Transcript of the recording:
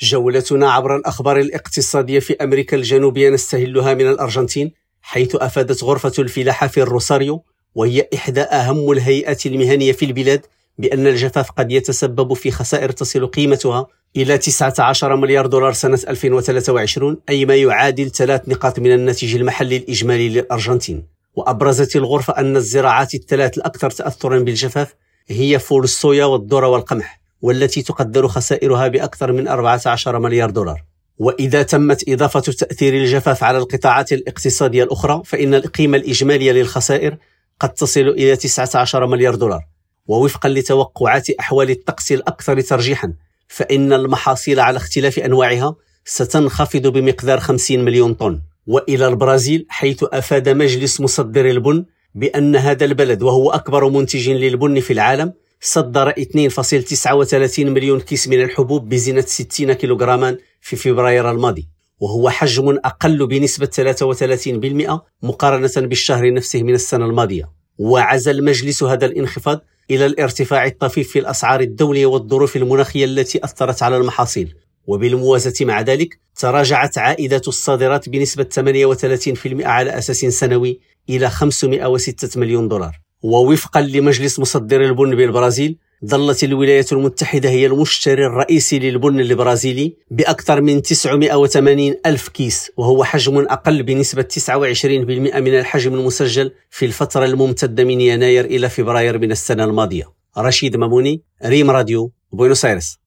جولتنا عبر الأخبار الاقتصادية في أمريكا الجنوبية نستهلها من الأرجنتين حيث أفادت غرفة الفلاحة في الروساريو وهي إحدى أهم الهيئات المهنية في البلاد بأن الجفاف قد يتسبب في خسائر تصل قيمتها إلى 19 مليار دولار سنة 2023 أي ما يعادل ثلاث نقاط من الناتج المحلي الإجمالي للأرجنتين. وأبرزت الغرفة أن الزراعات الثلاث الأكثر تأثرا بالجفاف هي فول الصويا والذرة والقمح. والتي تقدر خسائرها بأكثر من 14 مليار دولار. وإذا تمت إضافة تأثير الجفاف على القطاعات الاقتصادية الأخرى فإن القيمة الإجمالية للخسائر قد تصل إلى 19 مليار دولار. ووفقا لتوقعات أحوال الطقس الأكثر ترجيحا فإن المحاصيل على اختلاف أنواعها ستنخفض بمقدار 50 مليون طن. وإلى البرازيل حيث أفاد مجلس مصدر البن بأن هذا البلد وهو أكبر منتج للبن في العالم صدر 2.39 مليون كيس من الحبوب بزنة 60 كيلوغراما في فبراير الماضي وهو حجم أقل بنسبة 33% مقارنة بالشهر نفسه من السنة الماضية. وعزى المجلس هذا الانخفاض إلى الارتفاع الطفيف في الأسعار الدولية والظروف المناخية التي أثرت على المحاصيل. وبالموازة مع ذلك تراجعت عائدات الصادرات بنسبة 38% على أساس سنوي إلى 506 مليون دولار. ووفقا لمجلس مصدر البن بالبرازيل ظلت الولايات المتحدة هي المشتري الرئيسي للبن البرازيلي بأكثر من 980 ألف كيس وهو حجم أقل بنسبة 29% من الحجم المسجل في الفترة الممتدة من يناير إلى فبراير من السنة الماضية. رشيد ماموني ريم راديو بوينوس آيرس.